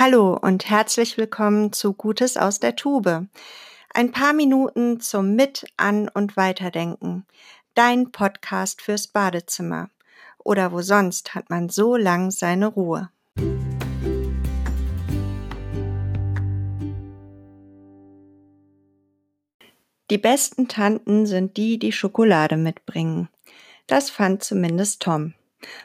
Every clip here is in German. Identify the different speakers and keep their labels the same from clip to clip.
Speaker 1: Hallo und herzlich willkommen zu Gutes aus der Tube. Ein paar Minuten zum Mit-, An- und Weiterdenken. Dein Podcast fürs Badezimmer. Oder wo sonst hat man so lang seine Ruhe. Die besten Tanten sind die, die Schokolade mitbringen. Das fand zumindest Tom.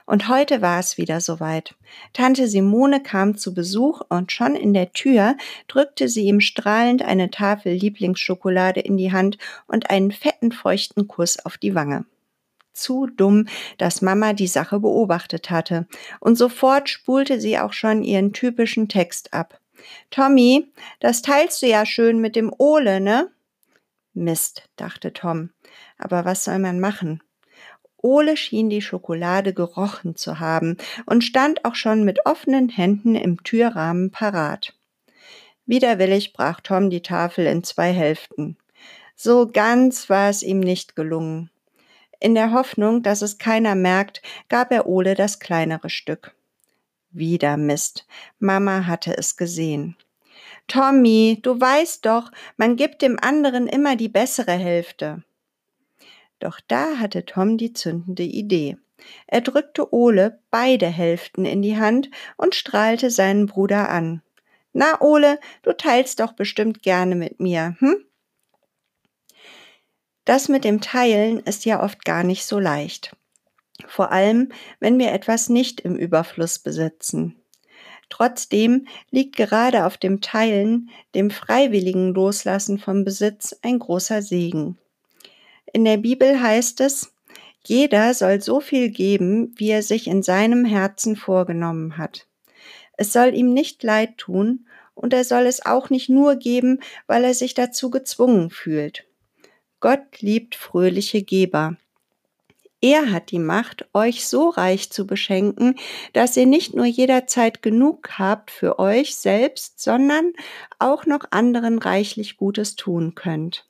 Speaker 1: Und heute war es wieder soweit. Tante Simone kam zu Besuch und schon in der Tür drückte sie ihm strahlend eine Tafel Lieblingsschokolade in die Hand und einen fetten feuchten Kuss auf die Wange. Zu dumm, dass Mama die Sache beobachtet hatte, und sofort spulte sie auch schon ihren typischen Text ab. Tommy, das teilst du ja schön mit dem Ole, ne? Mist, dachte Tom. Aber was soll man machen? Ole schien die Schokolade gerochen zu haben und stand auch schon mit offenen Händen im Türrahmen parat. Widerwillig brach Tom die Tafel in zwei Hälften. So ganz war es ihm nicht gelungen. In der Hoffnung, dass es keiner merkt, gab er Ole das kleinere Stück. Wieder Mist. Mama hatte es gesehen. Tommy, du weißt doch, man gibt dem anderen immer die bessere Hälfte. Doch da hatte Tom die zündende Idee. Er drückte Ole beide Hälften in die Hand und strahlte seinen Bruder an. Na, Ole, du teilst doch bestimmt gerne mit mir, hm? Das mit dem Teilen ist ja oft gar nicht so leicht. Vor allem, wenn wir etwas nicht im Überfluss besitzen. Trotzdem liegt gerade auf dem Teilen, dem freiwilligen Loslassen vom Besitz ein großer Segen. In der Bibel heißt es, jeder soll so viel geben, wie er sich in seinem Herzen vorgenommen hat. Es soll ihm nicht leid tun, und er soll es auch nicht nur geben, weil er sich dazu gezwungen fühlt. Gott liebt fröhliche Geber. Er hat die Macht, euch so reich zu beschenken, dass ihr nicht nur jederzeit genug habt für euch selbst, sondern auch noch anderen reichlich Gutes tun könnt.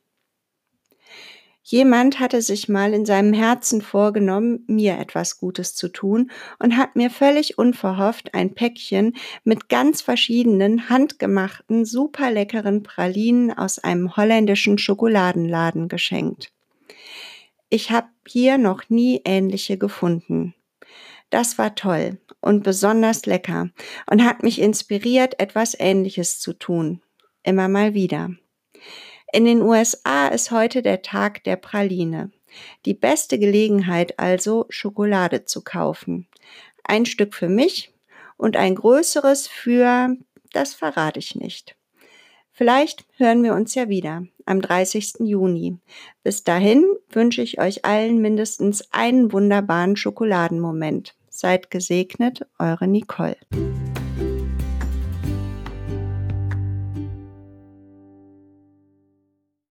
Speaker 1: Jemand hatte sich mal in seinem Herzen vorgenommen, mir etwas Gutes zu tun und hat mir völlig unverhofft ein Päckchen mit ganz verschiedenen handgemachten, super leckeren Pralinen aus einem holländischen Schokoladenladen geschenkt. Ich habe hier noch nie ähnliche gefunden. Das war toll und besonders lecker und hat mich inspiriert, etwas Ähnliches zu tun. Immer mal wieder. In den USA ist heute der Tag der Praline. Die beste Gelegenheit also, Schokolade zu kaufen. Ein Stück für mich und ein größeres für, das verrate ich nicht. Vielleicht hören wir uns ja wieder am 30. Juni. Bis dahin wünsche ich euch allen mindestens einen wunderbaren Schokoladenmoment. Seid gesegnet, eure Nicole.